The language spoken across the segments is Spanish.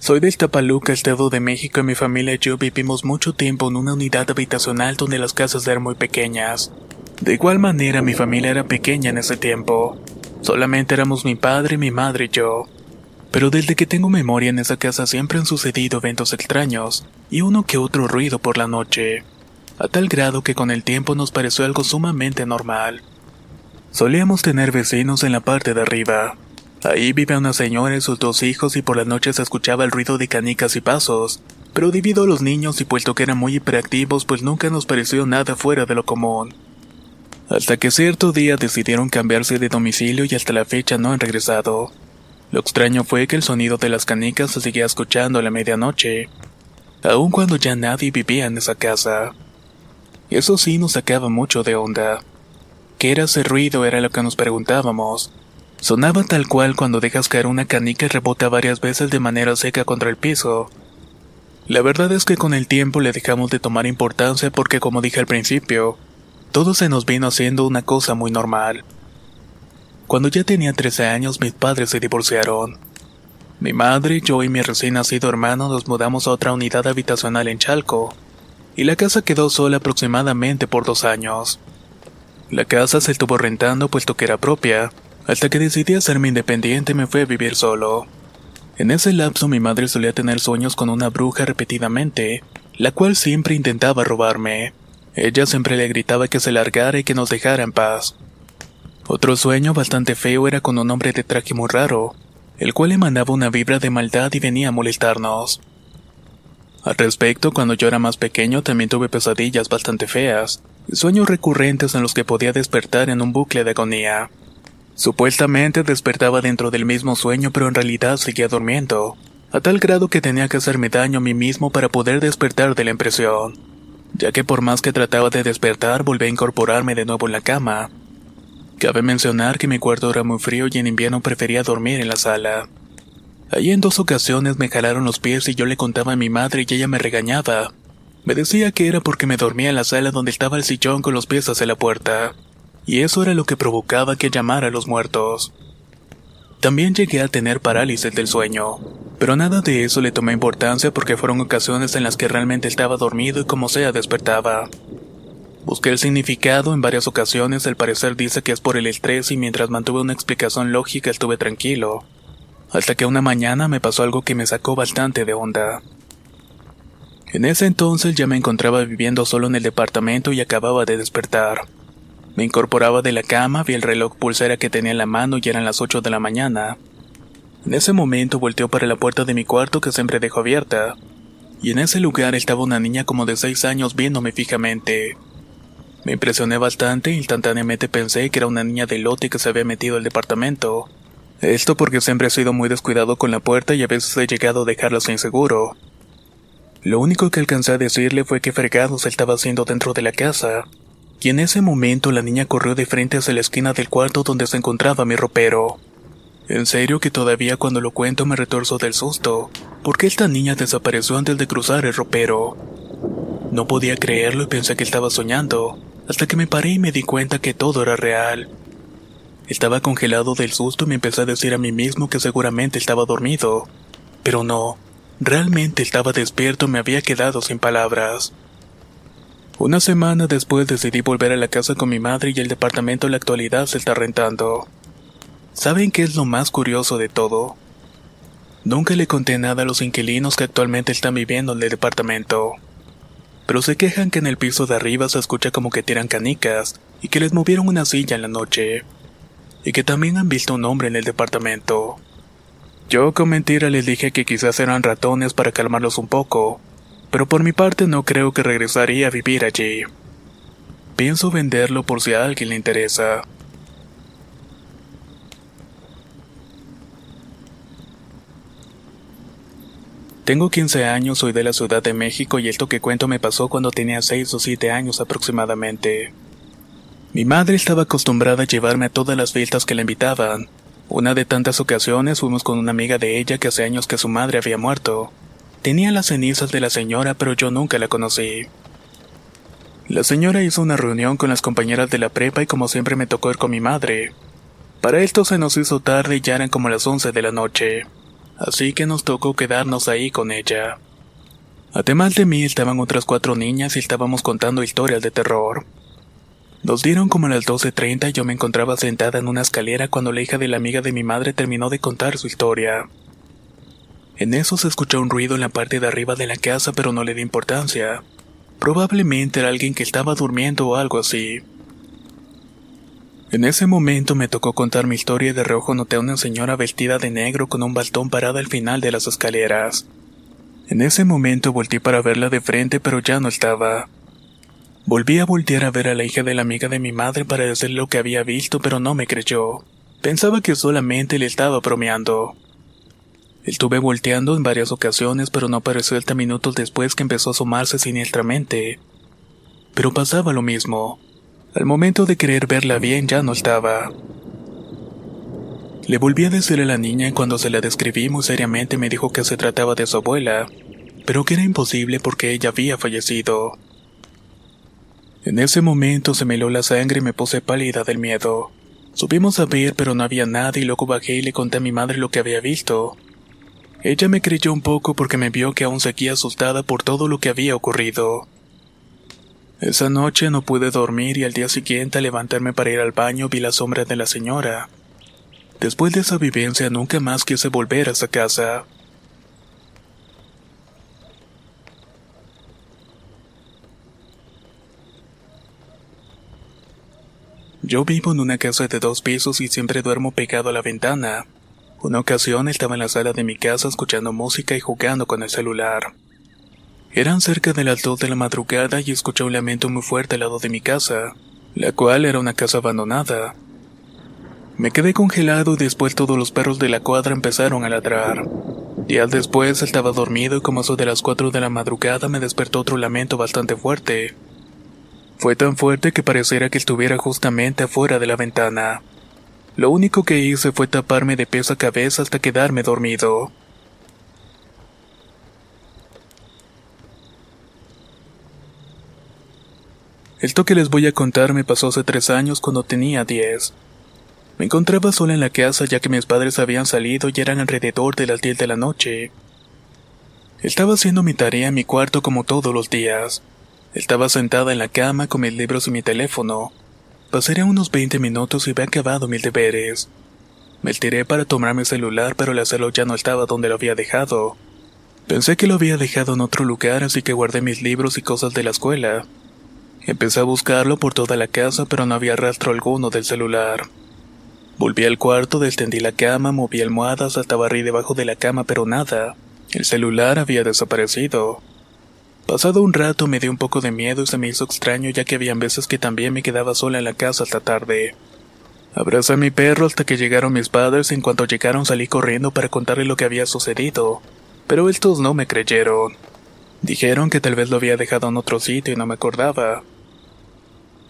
Soy de Iztapaluca, Estado de México, y mi familia y yo vivimos mucho tiempo en una unidad habitacional donde las casas eran muy pequeñas. De igual manera, mi familia era pequeña en ese tiempo. Solamente éramos mi padre, mi madre y yo. Pero desde que tengo memoria en esa casa siempre han sucedido eventos extraños y uno que otro ruido por la noche, a tal grado que con el tiempo nos pareció algo sumamente normal. Solíamos tener vecinos en la parte de arriba. Ahí vive una señora y sus dos hijos y por las noches se escuchaba el ruido de canicas y pasos, pero debido a los niños y puesto que eran muy hiperactivos pues nunca nos pareció nada fuera de lo común. Hasta que cierto día decidieron cambiarse de domicilio y hasta la fecha no han regresado. Lo extraño fue que el sonido de las canicas se seguía escuchando a la medianoche, aun cuando ya nadie vivía en esa casa. Eso sí nos sacaba mucho de onda. ¿Qué era ese ruido? Era lo que nos preguntábamos. Sonaba tal cual cuando dejas caer una canica y rebota varias veces de manera seca contra el piso. La verdad es que con el tiempo le dejamos de tomar importancia porque como dije al principio, todo se nos vino haciendo una cosa muy normal. Cuando ya tenía 13 años mis padres se divorciaron. Mi madre, yo y mi recién nacido hermano nos mudamos a otra unidad habitacional en Chalco, y la casa quedó sola aproximadamente por dos años. La casa se estuvo rentando puesto que era propia, hasta que decidí hacerme independiente me fui a vivir solo. En ese lapso mi madre solía tener sueños con una bruja repetidamente, la cual siempre intentaba robarme. Ella siempre le gritaba que se largara y que nos dejara en paz. Otro sueño bastante feo era con un hombre de traje muy raro, el cual emanaba una vibra de maldad y venía a molestarnos. Al respecto, cuando yo era más pequeño también tuve pesadillas bastante feas, sueños recurrentes en los que podía despertar en un bucle de agonía. Supuestamente despertaba dentro del mismo sueño, pero en realidad seguía durmiendo, a tal grado que tenía que hacerme daño a mí mismo para poder despertar de la impresión, ya que por más que trataba de despertar volví a incorporarme de nuevo en la cama. Cabe mencionar que mi cuarto era muy frío y en invierno prefería dormir en la sala. Allí en dos ocasiones me jalaron los pies y yo le contaba a mi madre y ella me regañaba. Me decía que era porque me dormía en la sala donde estaba el sillón con los pies hacia la puerta y eso era lo que provocaba que llamara a los muertos. También llegué a tener parálisis del sueño, pero nada de eso le tomé importancia porque fueron ocasiones en las que realmente estaba dormido y como sea despertaba. Busqué el significado en varias ocasiones, al parecer dice que es por el estrés y mientras mantuve una explicación lógica estuve tranquilo, hasta que una mañana me pasó algo que me sacó bastante de onda. En ese entonces ya me encontraba viviendo solo en el departamento y acababa de despertar. Me incorporaba de la cama, vi el reloj pulsera que tenía en la mano y eran las 8 de la mañana. En ese momento volteó para la puerta de mi cuarto que siempre dejo abierta, y en ese lugar estaba una niña como de 6 años viéndome fijamente. Me impresioné bastante e instantáneamente pensé que era una niña de lote que se había metido al departamento. Esto porque siempre he sido muy descuidado con la puerta y a veces he llegado a dejarla sin seguro. Lo único que alcancé a decirle fue que fregados estaba haciendo dentro de la casa, y en ese momento la niña corrió de frente hacia la esquina del cuarto donde se encontraba mi ropero. En serio que todavía cuando lo cuento me retorzo del susto, porque esta niña desapareció antes de cruzar el ropero. No podía creerlo y pensé que estaba soñando, hasta que me paré y me di cuenta que todo era real. Estaba congelado del susto y me empecé a decir a mí mismo que seguramente estaba dormido. Pero no, realmente estaba despierto y me había quedado sin palabras. Una semana después decidí volver a la casa con mi madre y el departamento en la actualidad se está rentando. ¿Saben qué es lo más curioso de todo? Nunca le conté nada a los inquilinos que actualmente están viviendo en el departamento. Pero se quejan que en el piso de arriba se escucha como que tiran canicas y que les movieron una silla en la noche. Y que también han visto un hombre en el departamento. Yo con mentira les dije que quizás eran ratones para calmarlos un poco, pero por mi parte no creo que regresaría a vivir allí. Pienso venderlo por si a alguien le interesa. Tengo 15 años, soy de la Ciudad de México y esto que cuento me pasó cuando tenía 6 o 7 años aproximadamente. Mi madre estaba acostumbrada a llevarme a todas las fiestas que le invitaban. Una de tantas ocasiones fuimos con una amiga de ella que hace años que su madre había muerto. Tenía las cenizas de la señora, pero yo nunca la conocí. La señora hizo una reunión con las compañeras de la prepa y como siempre me tocó ir con mi madre. Para esto se nos hizo tarde y ya eran como las 11 de la noche así que nos tocó quedarnos ahí con ella. Además de mí estaban otras cuatro niñas y estábamos contando historias de terror. Nos dieron como a las 12.30 y yo me encontraba sentada en una escalera cuando la hija de la amiga de mi madre terminó de contar su historia. En eso se escuchó un ruido en la parte de arriba de la casa pero no le di importancia. Probablemente era alguien que estaba durmiendo o algo así. En ese momento me tocó contar mi historia y de reojo noté a una señora vestida de negro con un bastón parada al final de las escaleras. En ese momento volteé para verla de frente pero ya no estaba. Volví a voltear a ver a la hija de la amiga de mi madre para decirle lo que había visto pero no me creyó. Pensaba que solamente le estaba bromeando. Estuve volteando en varias ocasiones pero no apareció hasta minutos después que empezó a asomarse siniestramente. Pero pasaba lo mismo. Al momento de querer verla bien ya no estaba. Le volví a decir a la niña y cuando se la describí muy seriamente me dijo que se trataba de su abuela, pero que era imposible porque ella había fallecido. En ese momento se me heló la sangre y me puse pálida del miedo. Subimos a ver pero no había nada y luego bajé y le conté a mi madre lo que había visto. Ella me creyó un poco porque me vio que aún seguía asustada por todo lo que había ocurrido. Esa noche no pude dormir y al día siguiente al levantarme para ir al baño vi la sombra de la señora. Después de esa vivencia nunca más quise volver a esa casa. Yo vivo en una casa de dos pisos y siempre duermo pegado a la ventana. Una ocasión estaba en la sala de mi casa escuchando música y jugando con el celular. Eran cerca de las de la madrugada y escuché un lamento muy fuerte al lado de mi casa, la cual era una casa abandonada. Me quedé congelado y después todos los perros de la cuadra empezaron a ladrar. Días después estaba dormido y como eso de las cuatro de la madrugada me despertó otro lamento bastante fuerte. Fue tan fuerte que pareciera que estuviera justamente afuera de la ventana. Lo único que hice fue taparme de peso a cabeza hasta quedarme dormido. Esto que les voy a contar me pasó hace tres años cuando tenía diez. Me encontraba sola en la casa ya que mis padres habían salido y eran alrededor de las diez de la noche. Estaba haciendo mi tarea en mi cuarto como todos los días. Estaba sentada en la cama con mis libros y mi teléfono. Pasaría unos 20 minutos y había acabado mis deberes. Me tiré para tomar mi celular, pero el hacerlo ya no estaba donde lo había dejado. Pensé que lo había dejado en otro lugar, así que guardé mis libros y cosas de la escuela. Empecé a buscarlo por toda la casa, pero no había rastro alguno del celular. Volví al cuarto, descendí la cama, moví almohadas, hasta barrí debajo de la cama, pero nada. El celular había desaparecido. Pasado un rato me dio un poco de miedo y se me hizo extraño ya que habían veces que también me quedaba sola en la casa hasta tarde. Abracé a mi perro hasta que llegaron mis padres y en cuanto llegaron salí corriendo para contarle lo que había sucedido, pero estos no me creyeron. Dijeron que tal vez lo había dejado en otro sitio y no me acordaba.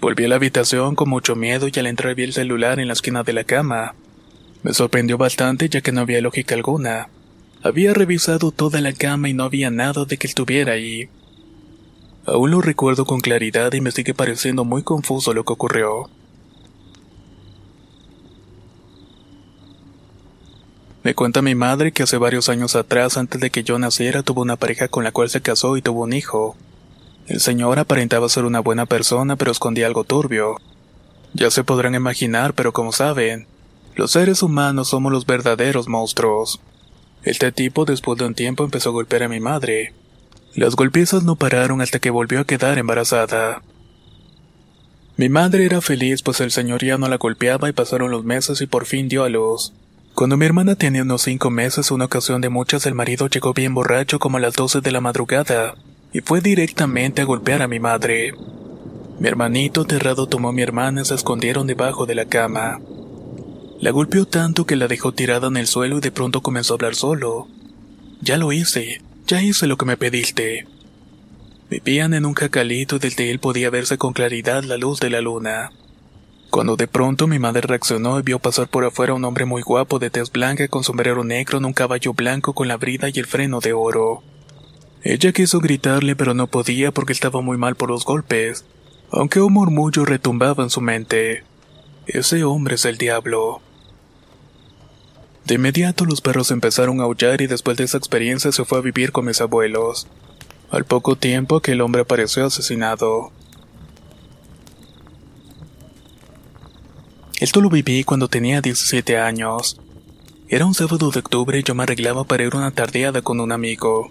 Volví a la habitación con mucho miedo y al entrar vi el celular en la esquina de la cama. Me sorprendió bastante ya que no había lógica alguna. Había revisado toda la cama y no había nada de que estuviera ahí. Aún lo recuerdo con claridad y me sigue pareciendo muy confuso lo que ocurrió. Me cuenta mi madre que hace varios años atrás, antes de que yo naciera, tuvo una pareja con la cual se casó y tuvo un hijo. El señor aparentaba ser una buena persona, pero escondía algo turbio. Ya se podrán imaginar, pero como saben, los seres humanos somos los verdaderos monstruos. Este tipo después de un tiempo empezó a golpear a mi madre. Las golpizas no pararon hasta que volvió a quedar embarazada. Mi madre era feliz pues el señor ya no la golpeaba y pasaron los meses y por fin dio a luz. Cuando mi hermana tenía unos cinco meses, una ocasión de muchas, el marido llegó bien borracho como a las doce de la madrugada y fue directamente a golpear a mi madre. Mi hermanito aterrado tomó a mi hermana y se escondieron debajo de la cama. La golpeó tanto que la dejó tirada en el suelo y de pronto comenzó a hablar solo. Ya lo hice, ya hice lo que me pediste. Vivían en un jacalito desde él podía verse con claridad la luz de la luna. Cuando de pronto mi madre reaccionó y vio pasar por afuera un hombre muy guapo de tez blanca con sombrero negro en un caballo blanco con la brida y el freno de oro. Ella quiso gritarle pero no podía porque estaba muy mal por los golpes, aunque un murmullo retumbaba en su mente. Ese hombre es el diablo. De inmediato los perros empezaron a aullar y después de esa experiencia se fue a vivir con mis abuelos. Al poco tiempo aquel hombre apareció asesinado. Esto lo viví cuando tenía 17 años. Era un sábado de octubre y yo me arreglaba para ir a una tardeada con un amigo.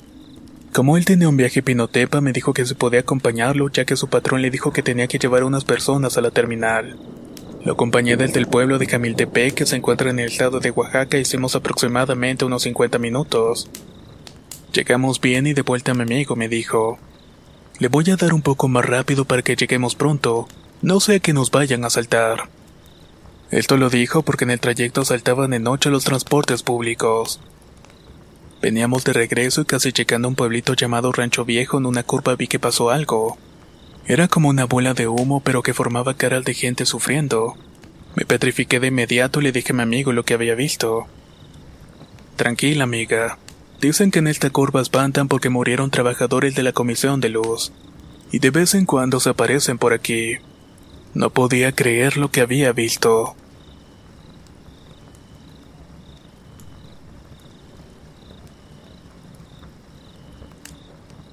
Como él tenía un viaje pinotepa, me dijo que se podía acompañarlo ya que su patrón le dijo que tenía que llevar unas personas a la terminal. Lo acompañé desde el pueblo de Camiltepec que se encuentra en el estado de Oaxaca hicimos aproximadamente unos 50 minutos. Llegamos bien y de vuelta mi amigo me dijo, le voy a dar un poco más rápido para que lleguemos pronto, no sea que nos vayan a asaltar. Esto lo dijo porque en el trayecto asaltaban de noche los transportes públicos. Veníamos de regreso y casi llegando a un pueblito llamado Rancho Viejo en una curva vi que pasó algo. Era como una bola de humo pero que formaba caras de gente sufriendo. Me petrifiqué de inmediato y le dije a mi amigo lo que había visto. Tranquila, amiga, Dicen que en esta curva espantan porque murieron trabajadores de la Comisión de Luz, y de vez en cuando se aparecen por aquí. No podía creer lo que había visto.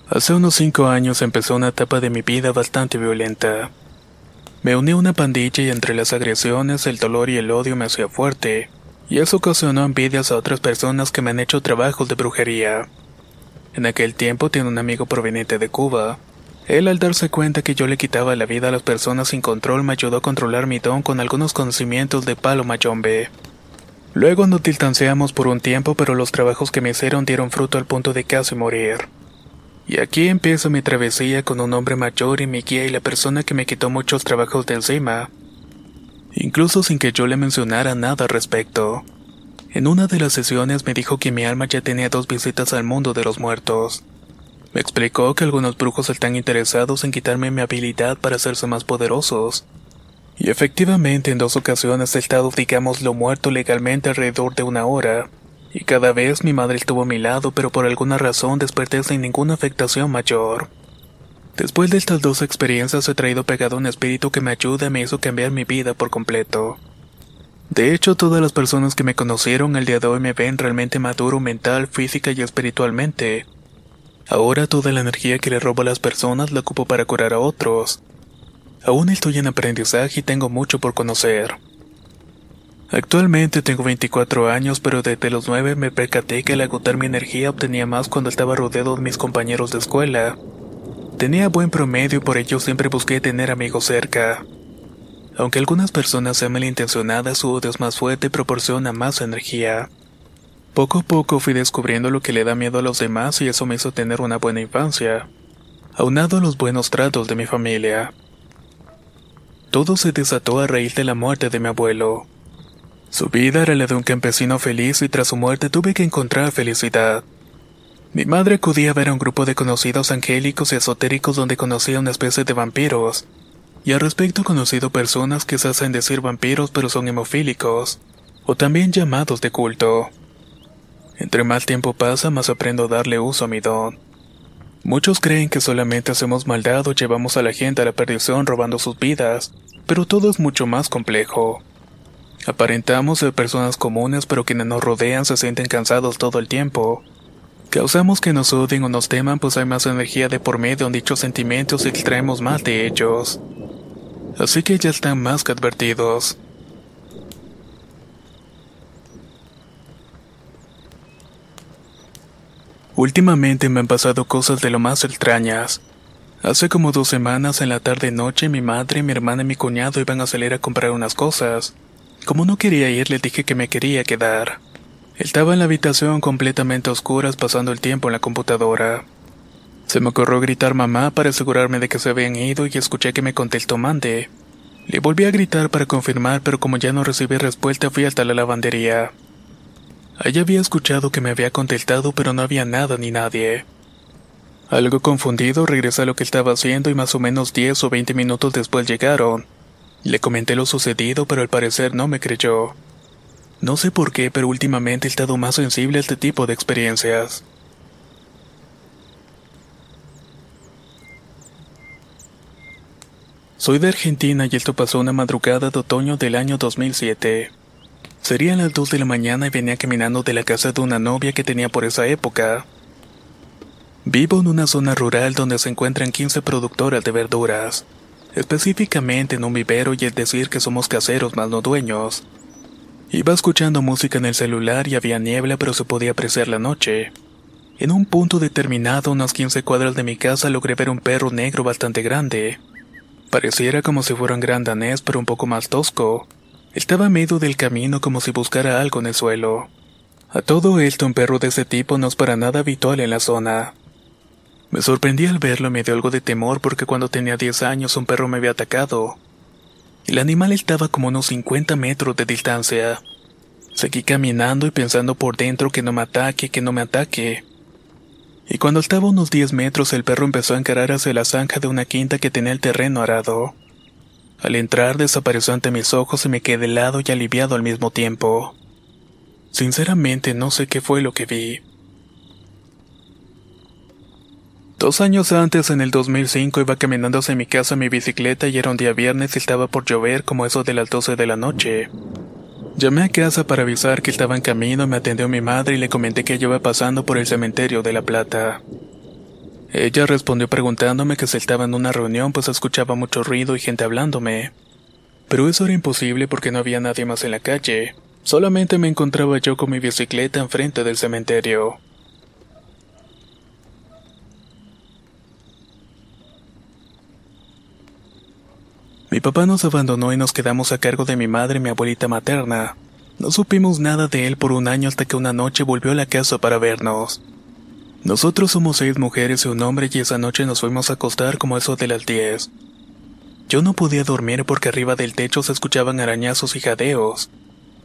Hace unos cinco años empezó una etapa de mi vida bastante violenta. Me uní a una pandilla y entre las agresiones, el dolor y el odio me hacía fuerte y eso ocasionó envidias a otras personas que me han hecho trabajos de brujería. En aquel tiempo tiene un amigo proveniente de Cuba. Él al darse cuenta que yo le quitaba la vida a las personas sin control me ayudó a controlar mi don con algunos conocimientos de palo mayombe. Luego nos distanciamos por un tiempo pero los trabajos que me hicieron dieron fruto al punto de casi morir. Y aquí empieza mi travesía con un hombre mayor y mi guía y la persona que me quitó muchos trabajos de encima incluso sin que yo le mencionara nada al respecto. En una de las sesiones me dijo que mi alma ya tenía dos visitas al mundo de los muertos. Me explicó que algunos brujos están interesados en quitarme mi habilidad para hacerse más poderosos. Y efectivamente en dos ocasiones he estado, lo muerto legalmente alrededor de una hora. Y cada vez mi madre estuvo a mi lado, pero por alguna razón desperté sin ninguna afectación mayor. Después de estas dos experiencias he traído pegado un espíritu que me ayuda y me hizo cambiar mi vida por completo. De hecho, todas las personas que me conocieron el día de hoy me ven realmente maduro mental, física y espiritualmente. Ahora toda la energía que le robo a las personas la ocupo para curar a otros. Aún estoy en aprendizaje y tengo mucho por conocer. Actualmente tengo 24 años, pero desde los 9 me percaté que al agotar mi energía obtenía más cuando estaba rodeado de mis compañeros de escuela. Tenía buen promedio y por ello siempre busqué tener amigos cerca. Aunque algunas personas sean malintencionadas, su odio es más fuerte y proporciona más energía. Poco a poco fui descubriendo lo que le da miedo a los demás y eso me hizo tener una buena infancia, aunado a los buenos tratos de mi familia. Todo se desató a raíz de la muerte de mi abuelo. Su vida era la de un campesino feliz y tras su muerte tuve que encontrar felicidad. Mi madre acudía a ver a un grupo de conocidos angélicos y esotéricos donde conocía una especie de vampiros. Y al respecto he conocido personas que se hacen decir vampiros pero son hemofílicos, o también llamados de culto. Entre más tiempo pasa, más aprendo a darle uso a mi don. Muchos creen que solamente hacemos maldad o llevamos a la gente a la perdición robando sus vidas, pero todo es mucho más complejo. Aparentamos ser personas comunes, pero quienes nos rodean se sienten cansados todo el tiempo, Causamos que nos odien o nos teman, pues hay más energía de por medio en dichos sentimientos y extraemos más de ellos. Así que ya están más que advertidos. Últimamente me han pasado cosas de lo más extrañas. Hace como dos semanas en la tarde noche mi madre, mi hermana y mi cuñado iban a salir a comprar unas cosas. Como no quería ir, le dije que me quería quedar. Estaba en la habitación completamente a oscuras pasando el tiempo en la computadora. Se me ocurrió gritar mamá para asegurarme de que se habían ido y escuché que me contestó mande. Le volví a gritar para confirmar, pero como ya no recibí respuesta fui hasta la lavandería. Allí había escuchado que me había contestado, pero no había nada ni nadie. Algo confundido, regresé a lo que estaba haciendo y más o menos 10 o 20 minutos después llegaron. Le comenté lo sucedido, pero al parecer no me creyó. No sé por qué, pero últimamente he estado más sensible a este tipo de experiencias. Soy de Argentina y esto pasó una madrugada de otoño del año 2007. Serían las 2 de la mañana y venía caminando de la casa de una novia que tenía por esa época. Vivo en una zona rural donde se encuentran 15 productoras de verduras, específicamente en un vivero y es decir que somos caseros más no dueños. Iba escuchando música en el celular y había niebla pero se podía apreciar la noche. En un punto determinado, unos 15 cuadras de mi casa, logré ver un perro negro bastante grande. Pareciera como si fuera un gran danés, pero un poco más tosco. Estaba a medio del camino como si buscara algo en el suelo. A todo esto, un perro de ese tipo no es para nada habitual en la zona. Me sorprendí al verlo y me dio algo de temor porque cuando tenía 10 años un perro me había atacado. El animal estaba como unos 50 metros de distancia. Seguí caminando y pensando por dentro que no me ataque, que no me ataque. Y cuando estaba a unos 10 metros el perro empezó a encarar hacia la zanja de una quinta que tenía el terreno arado. Al entrar desapareció ante mis ojos y me quedé helado y aliviado al mismo tiempo. Sinceramente no sé qué fue lo que vi. Dos años antes, en el 2005, iba caminando hacia mi casa en mi bicicleta y era un día viernes y estaba por llover como eso de las 12 de la noche. Llamé a casa para avisar que estaba en camino, me atendió mi madre y le comenté que yo iba pasando por el cementerio de La Plata. Ella respondió preguntándome que si estaba en una reunión pues escuchaba mucho ruido y gente hablándome. Pero eso era imposible porque no había nadie más en la calle. Solamente me encontraba yo con mi bicicleta enfrente del cementerio. Mi papá nos abandonó y nos quedamos a cargo de mi madre y mi abuelita materna. No supimos nada de él por un año hasta que una noche volvió a la casa para vernos. Nosotros somos seis mujeres y un hombre y esa noche nos fuimos a acostar como eso de las diez. Yo no podía dormir porque arriba del techo se escuchaban arañazos y jadeos.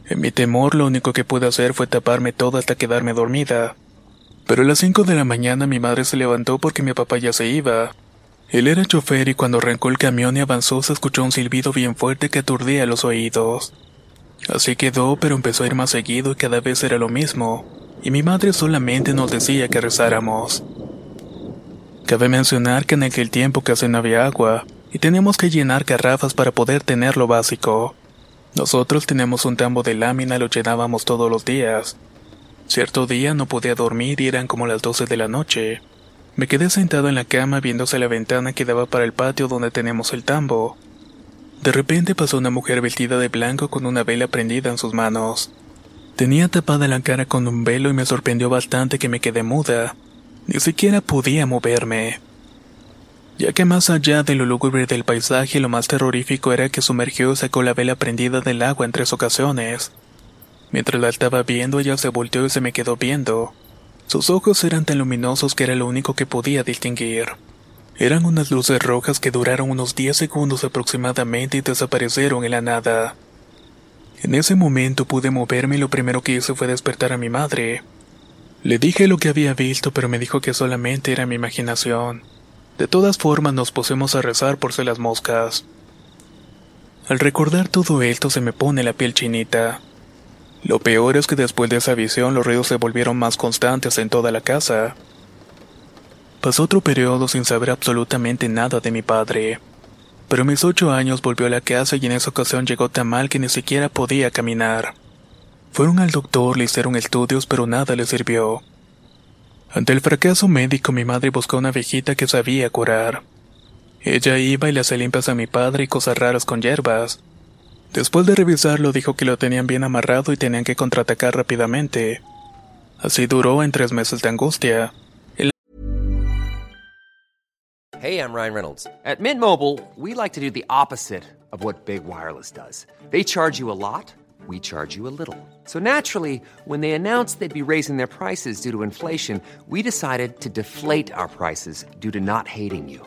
En mi temor lo único que pude hacer fue taparme todo hasta quedarme dormida. Pero a las cinco de la mañana mi madre se levantó porque mi papá ya se iba. Él era chofer y cuando arrancó el camión y avanzó se escuchó un silbido bien fuerte que aturdía los oídos. Así quedó, pero empezó a ir más seguido y cada vez era lo mismo, y mi madre solamente nos decía que rezáramos. Cabe mencionar que en aquel tiempo casi no había agua, y teníamos que llenar garrafas para poder tener lo básico. Nosotros teníamos un tambo de lámina lo llenábamos todos los días. Cierto día no podía dormir y eran como las 12 de la noche. Me quedé sentado en la cama viéndose la ventana que daba para el patio donde tenemos el tambo. De repente pasó una mujer vestida de blanco con una vela prendida en sus manos. Tenía tapada la cara con un velo y me sorprendió bastante que me quedé muda. Ni siquiera podía moverme. Ya que más allá de lo lúgubre del paisaje, lo más terrorífico era que sumergió y sacó la vela prendida del agua en tres ocasiones. Mientras la estaba viendo, ella se volteó y se me quedó viendo. Sus ojos eran tan luminosos que era lo único que podía distinguir. Eran unas luces rojas que duraron unos 10 segundos aproximadamente y desaparecieron en la nada. En ese momento pude moverme y lo primero que hice fue despertar a mi madre. Le dije lo que había visto, pero me dijo que solamente era mi imaginación. De todas formas nos pusimos a rezar por ser las moscas. Al recordar todo esto se me pone la piel chinita. Lo peor es que después de esa visión los ruidos se volvieron más constantes en toda la casa. Pasó otro periodo sin saber absolutamente nada de mi padre. Pero a mis ocho años volvió a la casa y en esa ocasión llegó tan mal que ni siquiera podía caminar. Fueron al doctor, le hicieron estudios, pero nada le sirvió. Ante el fracaso médico, mi madre buscó una viejita que sabía curar. Ella iba y le hacía limpias a mi padre y cosas raras con hierbas. Después de revisarlo dijo que lo tenían bien amarrado y tenían que contraatacar rápidamente. Así duró en tres meses de angustia. Hey, I'm Ryan Reynolds. At Mint Mobile, we like to do the opposite of what Big Wireless does. They charge you a lot, we charge you a little. So naturally, when they announced they'd be raising their prices due to inflation, we decided to deflate our prices due to not hating you.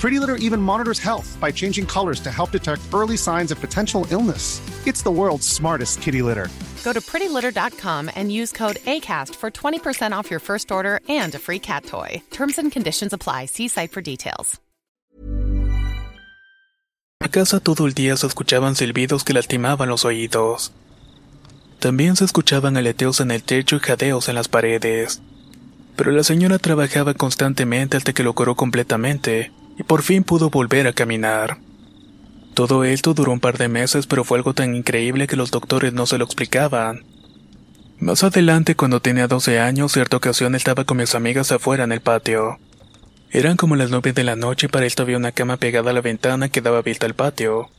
Pretty Litter even monitors health by changing colors to help detect early signs of potential illness. It's the world's smartest kitty litter. Go to prettylitter.com and use code ACAST for 20% off your first order and a free cat toy. Terms and conditions apply. See site for details. En casa todo el día se escuchaban silbidos que lastimaban los oídos. También se escuchaban aleteos en el techo y jadeos en las paredes. Pero la señora trabajaba constantemente hasta que lo curó completamente y por fin pudo volver a caminar. Todo esto duró un par de meses, pero fue algo tan increíble que los doctores no se lo explicaban. Más adelante, cuando tenía 12 años, cierta ocasión estaba con mis amigas afuera en el patio. Eran como las nueve de la noche y para esto había una cama pegada a la ventana que daba vista al patio.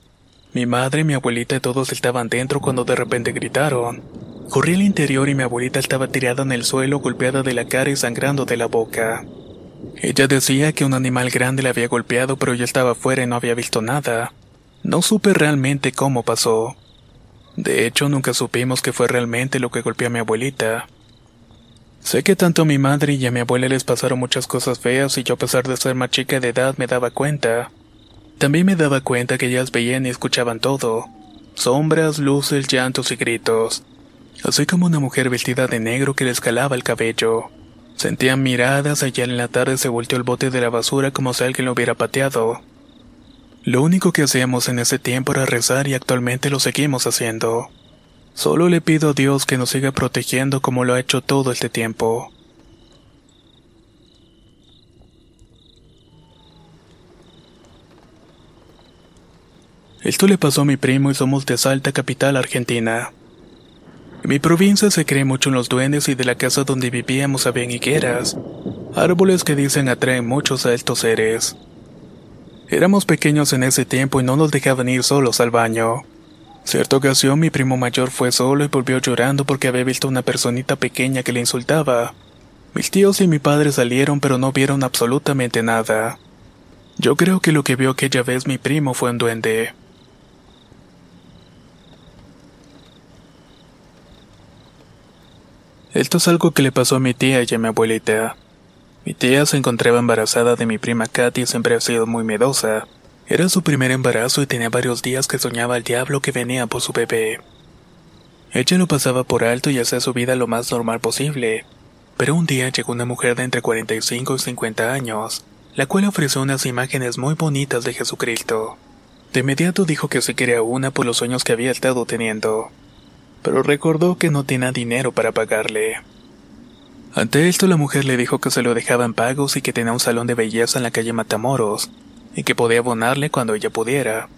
Mi madre, mi abuelita y todos estaban dentro cuando de repente gritaron. Corrí al interior y mi abuelita estaba tirada en el suelo, golpeada de la cara y sangrando de la boca. Ella decía que un animal grande la había golpeado, pero yo estaba afuera y no había visto nada. No supe realmente cómo pasó. De hecho, nunca supimos qué fue realmente lo que golpeó a mi abuelita. Sé que tanto a mi madre y a mi abuela les pasaron muchas cosas feas y yo a pesar de ser más chica de edad me daba cuenta. También me daba cuenta que ellas veían y escuchaban todo. Sombras, luces, llantos y gritos. Así como una mujer vestida de negro que le escalaba el cabello. Sentían miradas, allá en la tarde se volteó el bote de la basura como si alguien lo hubiera pateado. Lo único que hacíamos en ese tiempo era rezar y actualmente lo seguimos haciendo. Solo le pido a Dios que nos siga protegiendo como lo ha hecho todo este tiempo. Esto le pasó a mi primo y somos de Salta, capital argentina. Mi provincia se cree mucho en los duendes y de la casa donde vivíamos habían higueras, árboles que dicen atraen muchos a estos seres. Éramos pequeños en ese tiempo y no nos dejaban ir solos al baño. Cierta ocasión mi primo mayor fue solo y volvió llorando porque había visto una personita pequeña que le insultaba. Mis tíos y mi padre salieron pero no vieron absolutamente nada. Yo creo que lo que vio aquella vez mi primo fue un duende. Esto es algo que le pasó a mi tía y a mi abuelita. Mi tía se encontraba embarazada de mi prima Katy y siempre ha sido muy miedosa. Era su primer embarazo y tenía varios días que soñaba al diablo que venía por su bebé. Ella lo pasaba por alto y hacía su vida lo más normal posible. Pero un día llegó una mujer de entre 45 y 50 años, la cual ofreció unas imágenes muy bonitas de Jesucristo. De inmediato dijo que se quería una por los sueños que había estado teniendo, pero recordó que no tenía dinero para pagarle. Ante esto la mujer le dijo que se lo dejaba en pagos y que tenía un salón de belleza en la calle Matamoros, y que podía abonarle cuando ella pudiera.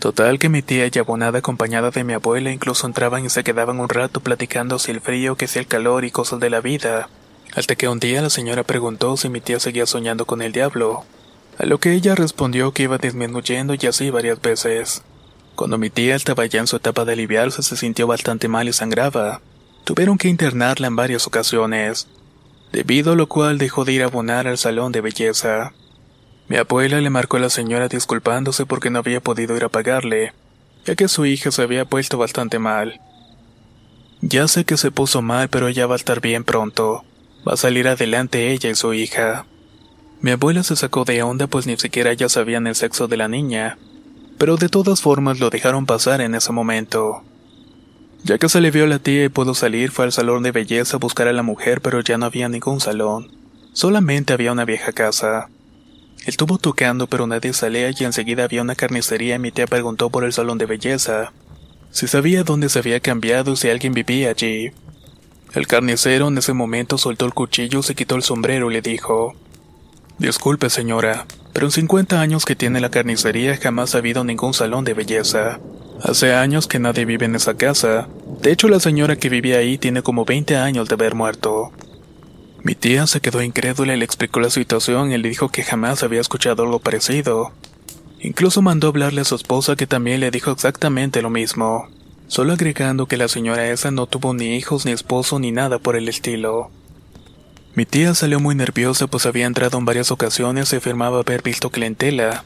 Total que mi tía y abonada acompañada de mi abuela incluso entraban y se quedaban un rato platicando si el frío, que si el calor y cosas de la vida, hasta que un día la señora preguntó si mi tía seguía soñando con el diablo, a lo que ella respondió que iba disminuyendo y así varias veces. Cuando mi tía estaba ya en su etapa de aliviarse se sintió bastante mal y sangraba. Tuvieron que internarla en varias ocasiones, debido a lo cual dejó de ir a abonar al salón de belleza. Mi abuela le marcó a la señora disculpándose porque no había podido ir a pagarle, ya que su hija se había puesto bastante mal. Ya sé que se puso mal, pero ella va a estar bien pronto. Va a salir adelante ella y su hija. Mi abuela se sacó de onda pues ni siquiera ya sabían el sexo de la niña, pero de todas formas lo dejaron pasar en ese momento. Ya que se le vio a la tía y pudo salir, fue al salón de belleza a buscar a la mujer, pero ya no había ningún salón. Solamente había una vieja casa. Estuvo tocando, pero nadie salía y enseguida había una carnicería y mi tía preguntó por el salón de belleza. Si sabía dónde se había cambiado y si alguien vivía allí. El carnicero en ese momento soltó el cuchillo, se quitó el sombrero y le dijo: Disculpe, señora, pero en 50 años que tiene la carnicería jamás ha habido ningún salón de belleza. Hace años que nadie vive en esa casa. De hecho, la señora que vivía ahí tiene como 20 años de haber muerto. Mi tía se quedó incrédula y le explicó la situación y le dijo que jamás había escuchado algo parecido. Incluso mandó hablarle a su esposa que también le dijo exactamente lo mismo, solo agregando que la señora esa no tuvo ni hijos ni esposo ni nada por el estilo. Mi tía salió muy nerviosa pues había entrado en varias ocasiones y afirmaba haber visto clientela.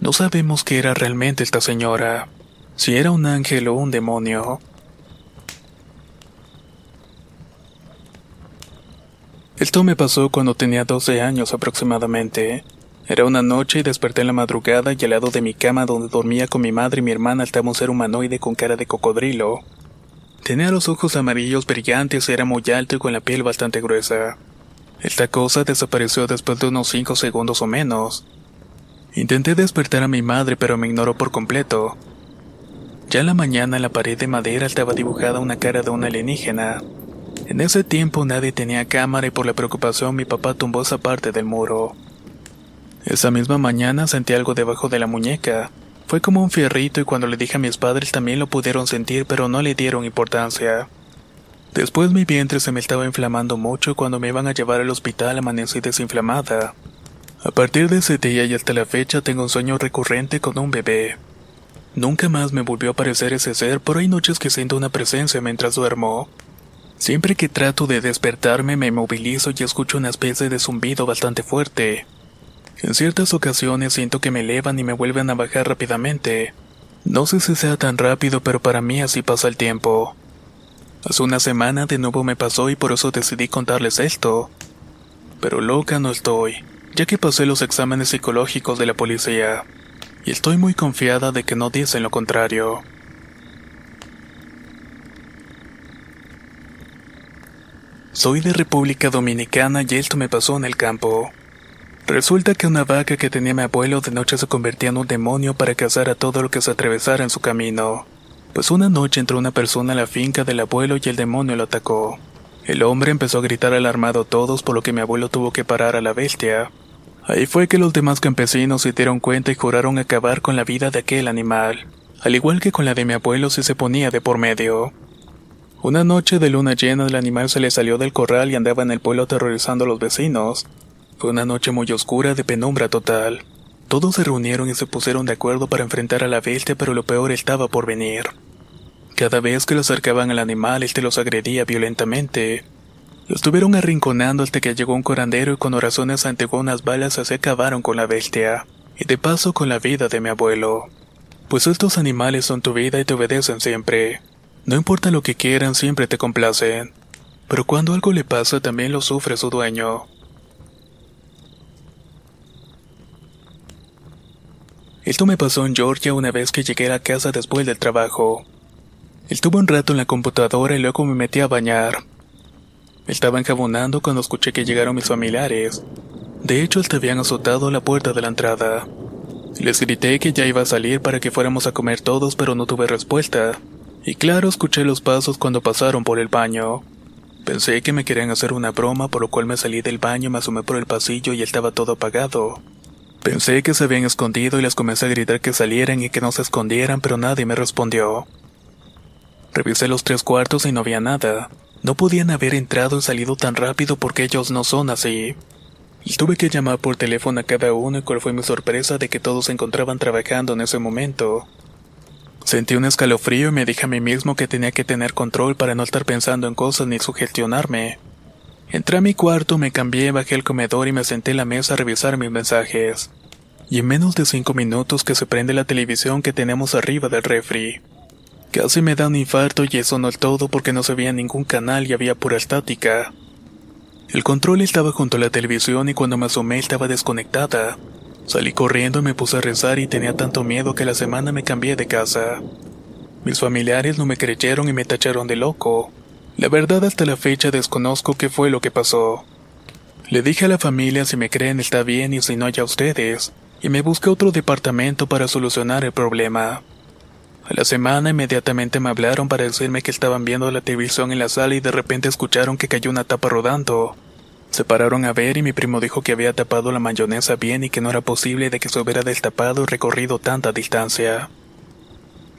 No sabemos qué era realmente esta señora, si era un ángel o un demonio. Esto me pasó cuando tenía 12 años aproximadamente. Era una noche y desperté en la madrugada y al lado de mi cama donde dormía con mi madre y mi hermana estaba un ser humanoide con cara de cocodrilo. Tenía los ojos amarillos brillantes, era muy alto y con la piel bastante gruesa. Esta cosa desapareció después de unos 5 segundos o menos. Intenté despertar a mi madre pero me ignoró por completo. Ya en la mañana en la pared de madera estaba dibujada una cara de un alienígena. En ese tiempo nadie tenía cámara y por la preocupación mi papá tumbó esa parte del muro. Esa misma mañana sentí algo debajo de la muñeca. Fue como un fierrito y cuando le dije a mis padres también lo pudieron sentir pero no le dieron importancia. Después mi vientre se me estaba inflamando mucho cuando me iban a llevar al hospital amanecí desinflamada. A partir de ese día y hasta la fecha tengo un sueño recurrente con un bebé. Nunca más me volvió a aparecer ese ser, pero hay noches que siento una presencia mientras duermo. Siempre que trato de despertarme me movilizo y escucho una especie de zumbido bastante fuerte. En ciertas ocasiones siento que me elevan y me vuelven a bajar rápidamente. No sé si sea tan rápido, pero para mí así pasa el tiempo. Hace una semana de nuevo me pasó y por eso decidí contarles esto. Pero loca no estoy, ya que pasé los exámenes psicológicos de la policía. Y estoy muy confiada de que no dicen lo contrario. Soy de República Dominicana y esto me pasó en el campo. Resulta que una vaca que tenía mi abuelo de noche se convertía en un demonio para cazar a todo lo que se atravesara en su camino. Pues una noche entró una persona a la finca del abuelo y el demonio lo atacó. El hombre empezó a gritar alarmado a todos por lo que mi abuelo tuvo que parar a la bestia. Ahí fue que los demás campesinos se dieron cuenta y juraron acabar con la vida de aquel animal, al igual que con la de mi abuelo si se ponía de por medio. Una noche de luna llena el animal se le salió del corral y andaba en el pueblo aterrorizando a los vecinos. Fue una noche muy oscura de penumbra total. Todos se reunieron y se pusieron de acuerdo para enfrentar a la bestia, pero lo peor estaba por venir. Cada vez que lo acercaban al animal, este los agredía violentamente. Lo estuvieron arrinconando hasta que llegó un corandero y con oraciones ante unas balas se acabaron con la bestia, y de paso con la vida de mi abuelo. Pues estos animales son tu vida y te obedecen siempre. No importa lo que quieran, siempre te complacen. Pero cuando algo le pasa, también lo sufre su dueño. Esto me pasó en Georgia una vez que llegué a casa después del trabajo. Estuve un rato en la computadora y luego me metí a bañar. Estaba enjabonando cuando escuché que llegaron mis familiares. De hecho, hasta habían azotado la puerta de la entrada. Les grité que ya iba a salir para que fuéramos a comer todos, pero no tuve respuesta. Y claro, escuché los pasos cuando pasaron por el baño. Pensé que me querían hacer una broma, por lo cual me salí del baño, me asomé por el pasillo y estaba todo apagado. Pensé que se habían escondido y les comencé a gritar que salieran y que no se escondieran, pero nadie me respondió. Revisé los tres cuartos y no había nada. No podían haber entrado y salido tan rápido porque ellos no son así. Y tuve que llamar por teléfono a cada uno y cuál fue mi sorpresa de que todos se encontraban trabajando en ese momento. Sentí un escalofrío y me dije a mí mismo que tenía que tener control para no estar pensando en cosas ni sugestionarme. Entré a mi cuarto, me cambié, bajé al comedor y me senté en la mesa a revisar mis mensajes. Y en menos de cinco minutos que se prende la televisión que tenemos arriba del refri. Casi me da un infarto y eso no es todo porque no se veía ningún canal y había pura estática. El control estaba junto a la televisión y cuando me asomé estaba desconectada. Salí corriendo y me puse a rezar y tenía tanto miedo que a la semana me cambié de casa. Mis familiares no me creyeron y me tacharon de loco. La verdad hasta la fecha desconozco qué fue lo que pasó. Le dije a la familia si me creen está bien y si no ya ustedes, y me busqué otro departamento para solucionar el problema. A la semana inmediatamente me hablaron para decirme que estaban viendo la televisión en la sala y de repente escucharon que cayó una tapa rodando. Se pararon a ver y mi primo dijo que había tapado la mayonesa bien y que no era posible de que se hubiera destapado y recorrido tanta distancia.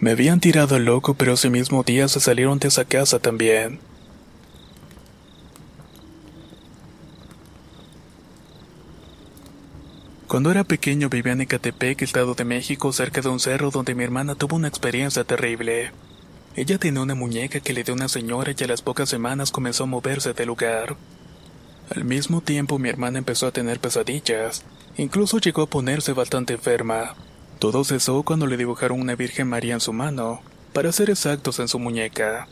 Me habían tirado loco, pero ese mismo día se salieron de esa casa también. Cuando era pequeño vivía en Ecatepec, Estado de México, cerca de un cerro donde mi hermana tuvo una experiencia terrible. Ella tenía una muñeca que le dio una señora y a las pocas semanas comenzó a moverse del lugar. Al mismo tiempo mi hermana empezó a tener pesadillas, incluso llegó a ponerse bastante enferma. Todo cesó cuando le dibujaron una Virgen María en su mano, para ser exactos en su muñeca.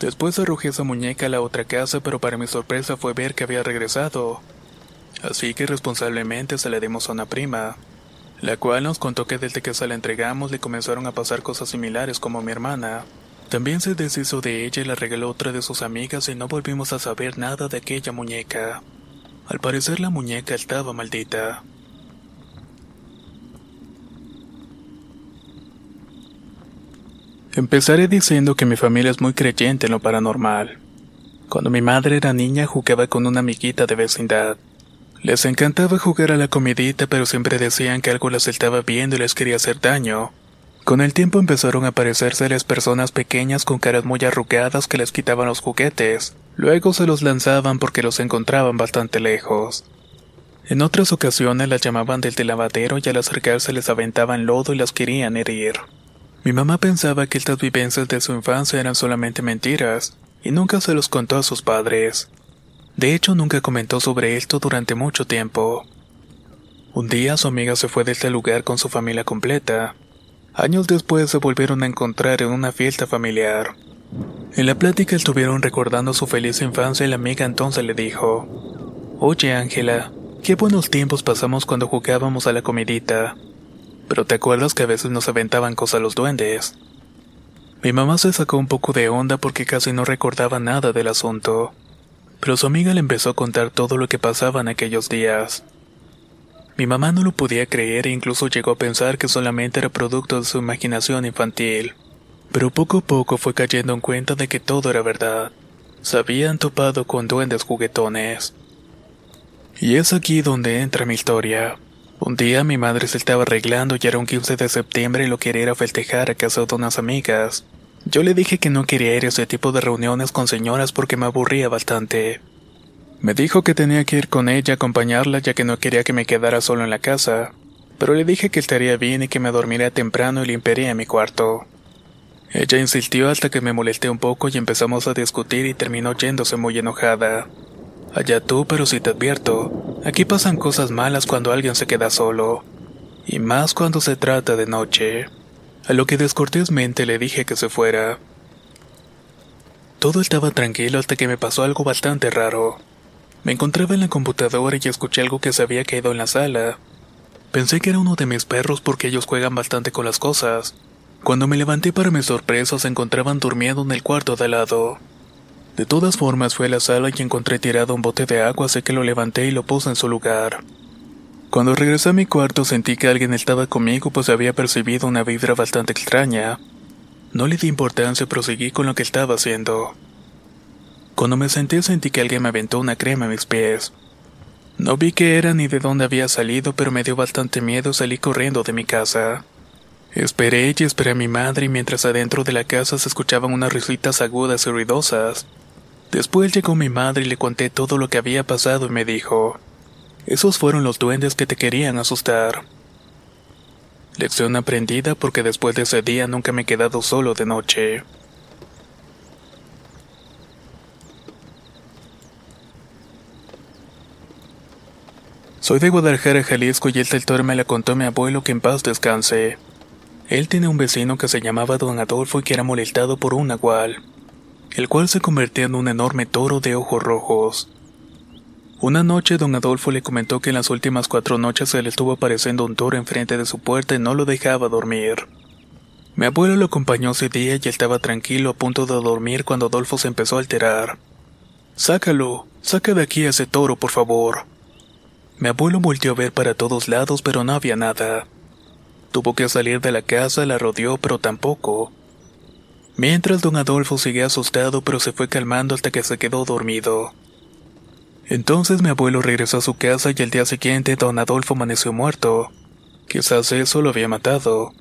Después arrojé esa muñeca a la otra casa, pero para mi sorpresa fue ver que había regresado. Así que responsablemente se la dimos a una prima, la cual nos contó que desde que se la entregamos le comenzaron a pasar cosas similares como a mi hermana. También se deshizo de ella y la regaló otra de sus amigas y no volvimos a saber nada de aquella muñeca. Al parecer la muñeca estaba maldita. Empezaré diciendo que mi familia es muy creyente en lo paranormal. Cuando mi madre era niña jugaba con una amiguita de vecindad. Les encantaba jugar a la comidita, pero siempre decían que algo las estaba viendo y les quería hacer daño. Con el tiempo empezaron a aparecerse las personas pequeñas con caras muy arrugadas que les quitaban los juguetes. Luego se los lanzaban porque los encontraban bastante lejos. En otras ocasiones las llamaban del lavadero y al acercarse les aventaban lodo y las querían herir. Mi mamá pensaba que estas vivencias de su infancia eran solamente mentiras, y nunca se los contó a sus padres. De hecho, nunca comentó sobre esto durante mucho tiempo. Un día su amiga se fue de este lugar con su familia completa. Años después se volvieron a encontrar en una fiesta familiar. En la plática estuvieron recordando su feliz infancia y la amiga entonces le dijo, Oye Ángela, qué buenos tiempos pasamos cuando jugábamos a la comidita. Pero te acuerdas que a veces nos aventaban cosas los duendes. Mi mamá se sacó un poco de onda porque casi no recordaba nada del asunto, pero su amiga le empezó a contar todo lo que pasaba en aquellos días. Mi mamá no lo podía creer e incluso llegó a pensar que solamente era producto de su imaginación infantil. Pero poco a poco fue cayendo en cuenta de que todo era verdad. Se habían topado con duendes juguetones. Y es aquí donde entra mi historia. Un día mi madre se estaba arreglando y era un 15 de septiembre y lo quería ir a festejar a casa de unas amigas. Yo le dije que no quería ir a ese tipo de reuniones con señoras porque me aburría bastante. Me dijo que tenía que ir con ella a acompañarla ya que no quería que me quedara solo en la casa, pero le dije que estaría bien y que me dormiría temprano y limpiaría mi cuarto. Ella insistió hasta que me molesté un poco y empezamos a discutir y terminó yéndose muy enojada. Allá tú, pero si te advierto, aquí pasan cosas malas cuando alguien se queda solo, y más cuando se trata de noche. A lo que descortésmente le dije que se fuera. Todo estaba tranquilo hasta que me pasó algo bastante raro. Me encontraba en la computadora y escuché algo que se había caído en la sala. Pensé que era uno de mis perros porque ellos juegan bastante con las cosas. Cuando me levanté para mi sorpresa se encontraban durmiendo en el cuarto de al lado. De todas formas fui a la sala y encontré tirado un bote de agua, así que lo levanté y lo puse en su lugar. Cuando regresé a mi cuarto sentí que alguien estaba conmigo pues había percibido una vibra bastante extraña. No le di importancia y proseguí con lo que estaba haciendo. Cuando me senté sentí que alguien me aventó una crema a mis pies. No vi qué era ni de dónde había salido, pero me dio bastante miedo y salí corriendo de mi casa. Esperé y esperé a mi madre mientras adentro de la casa se escuchaban unas risitas agudas y ruidosas. Después llegó mi madre y le conté todo lo que había pasado y me dijo, esos fueron los duendes que te querían asustar. Lección aprendida porque después de ese día nunca me he quedado solo de noche. Soy de Guadalajara, Jalisco y esta historia me la contó mi abuelo que en paz descanse. Él tiene un vecino que se llamaba Don Adolfo y que era molestado por un nahual el cual se convertía en un enorme toro de ojos rojos. Una noche don Adolfo le comentó que en las últimas cuatro noches se le estuvo apareciendo un toro enfrente de su puerta y no lo dejaba dormir. Mi abuelo lo acompañó ese día y estaba tranquilo a punto de dormir cuando Adolfo se empezó a alterar. Sácalo, saca de aquí a ese toro, por favor. Mi abuelo volvió a ver para todos lados, pero no había nada. Tuvo que salir de la casa, la rodeó, pero tampoco. Mientras don Adolfo seguía asustado pero se fue calmando hasta que se quedó dormido. Entonces mi abuelo regresó a su casa y al día siguiente don Adolfo amaneció muerto. Quizás eso lo había matado.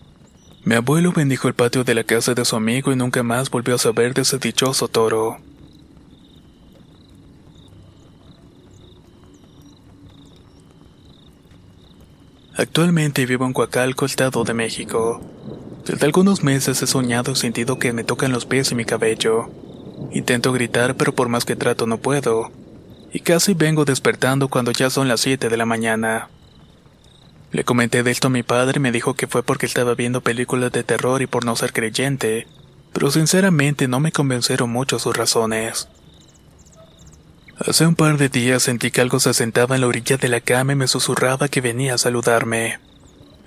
Mi abuelo bendijo el patio de la casa de su amigo y nunca más volvió a saber de ese dichoso toro. Actualmente vivo en Coacalco, Estado de México. Desde algunos meses he soñado y sentido que me tocan los pies y mi cabello. Intento gritar, pero por más que trato no puedo. Y casi vengo despertando cuando ya son las 7 de la mañana. Le comenté de esto a mi padre y me dijo que fue porque estaba viendo películas de terror y por no ser creyente, pero sinceramente no me convencieron mucho sus razones. Hace un par de días sentí que algo se sentaba en la orilla de la cama y me susurraba que venía a saludarme.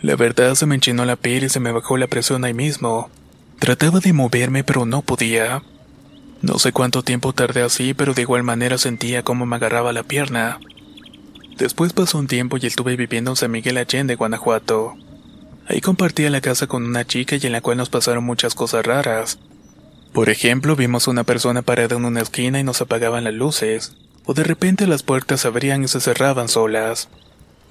La verdad se me enchinó la piel y se me bajó la presión ahí mismo. Trataba de moverme pero no podía. No sé cuánto tiempo tardé así, pero de igual manera sentía cómo me agarraba la pierna. Después pasó un tiempo y estuve viviendo en San Miguel Allende, Guanajuato. Ahí compartía la casa con una chica y en la cual nos pasaron muchas cosas raras. Por ejemplo, vimos una persona parada en una esquina y nos apagaban las luces, o de repente las puertas se abrían y se cerraban solas.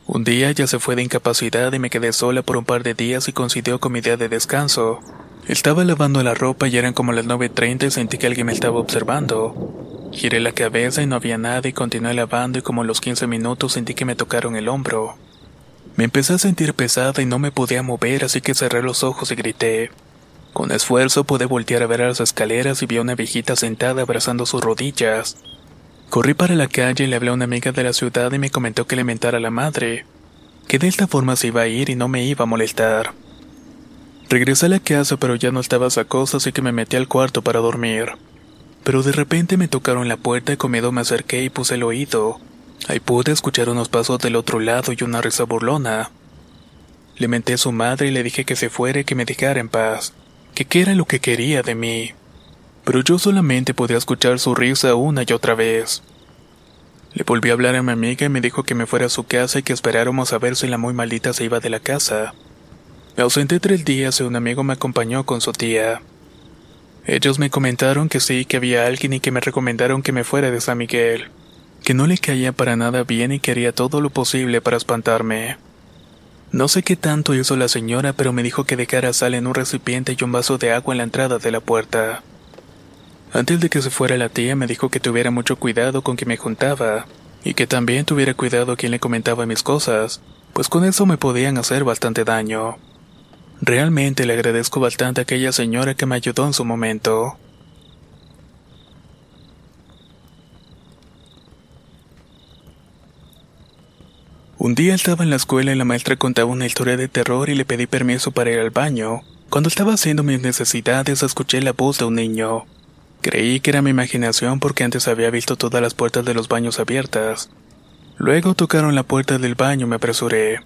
Un día ya se fue de incapacidad y me quedé sola por un par de días y coincidió con mi día de descanso. Estaba lavando la ropa y eran como las 9.30 y sentí que alguien me estaba observando. Giré la cabeza y no había nada y continué lavando y como los 15 minutos sentí que me tocaron el hombro. Me empecé a sentir pesada y no me podía mover así que cerré los ojos y grité. Con esfuerzo pude voltear a ver a las escaleras y vi a una viejita sentada abrazando sus rodillas. Corrí para la calle y le hablé a una amiga de la ciudad y me comentó que le mentara a la madre, que de esta forma se iba a ir y no me iba a molestar. Regresé a la casa pero ya no estaba esa cosa así que me metí al cuarto para dormir. Pero de repente me tocaron la puerta y con miedo me acerqué y puse el oído. Ahí pude escuchar unos pasos del otro lado y una risa burlona. Le menté a su madre y le dije que se fuera y que me dejara en paz, que qué era lo que quería de mí. Pero yo solamente podía escuchar su risa una y otra vez. Le volví a hablar a mi amiga y me dijo que me fuera a su casa y que esperáramos a ver si la muy maldita se iba de la casa. Me ausenté tres días y un amigo me acompañó con su tía. Ellos me comentaron que sí, que había alguien y que me recomendaron que me fuera de San Miguel, que no le caía para nada bien y quería todo lo posible para espantarme. No sé qué tanto hizo la señora, pero me dijo que dejara sal en un recipiente y un vaso de agua en la entrada de la puerta. Antes de que se fuera la tía me dijo que tuviera mucho cuidado con quien me juntaba, y que también tuviera cuidado quien le comentaba mis cosas, pues con eso me podían hacer bastante daño. Realmente le agradezco bastante a aquella señora que me ayudó en su momento. Un día estaba en la escuela y la maestra contaba una historia de terror y le pedí permiso para ir al baño. Cuando estaba haciendo mis necesidades escuché la voz de un niño. Creí que era mi imaginación porque antes había visto todas las puertas de los baños abiertas. Luego tocaron la puerta del baño y me apresuré.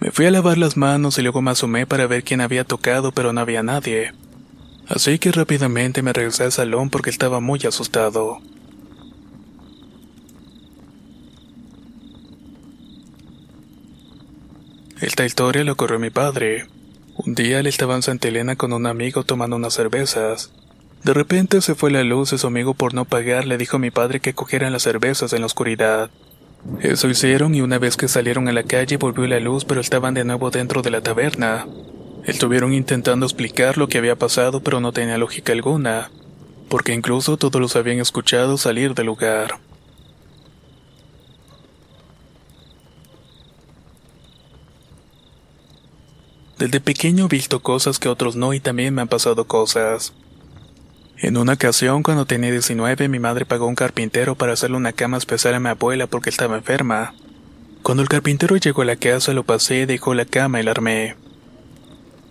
Me fui a lavar las manos y luego me asomé para ver quién había tocado, pero no había nadie. Así que rápidamente me regresé al salón porque estaba muy asustado. Esta historia le ocurrió a mi padre. Un día él estaba en Santa Elena con un amigo tomando unas cervezas. De repente se fue la luz y su amigo por no pagar le dijo a mi padre que cogieran las cervezas en la oscuridad. Eso hicieron y una vez que salieron a la calle volvió la luz pero estaban de nuevo dentro de la taberna. Estuvieron intentando explicar lo que había pasado pero no tenía lógica alguna, porque incluso todos los habían escuchado salir del lugar. Desde pequeño he visto cosas que otros no y también me han pasado cosas. En una ocasión, cuando tenía 19, mi madre pagó a un carpintero para hacerle una cama especial a mi abuela porque estaba enferma. Cuando el carpintero llegó a la casa, lo pasé, dejó la cama y la armé.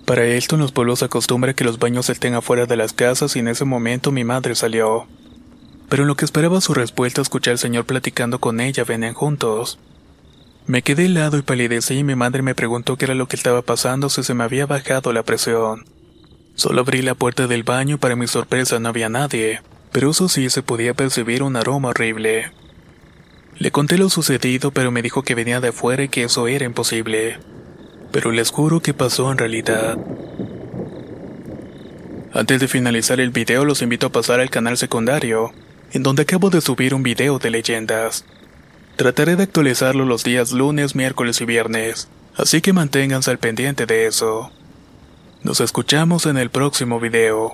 Para esto en los pueblos se acostumbra que los baños estén afuera de las casas y en ese momento mi madre salió. Pero en lo que esperaba su respuesta escuché al señor platicando con ella, venían juntos. Me quedé helado y palidecí y mi madre me preguntó qué era lo que estaba pasando si se me había bajado la presión. Solo abrí la puerta del baño y para mi sorpresa no había nadie, pero eso sí se podía percibir un aroma horrible. Le conté lo sucedido, pero me dijo que venía de afuera y que eso era imposible. Pero les juro que pasó en realidad. Antes de finalizar el video los invito a pasar al canal secundario. en donde acabo de subir un video de leyendas. Trataré de actualizarlo los días lunes, miércoles y viernes, así que manténganse al pendiente de eso. Nos escuchamos en el próximo video.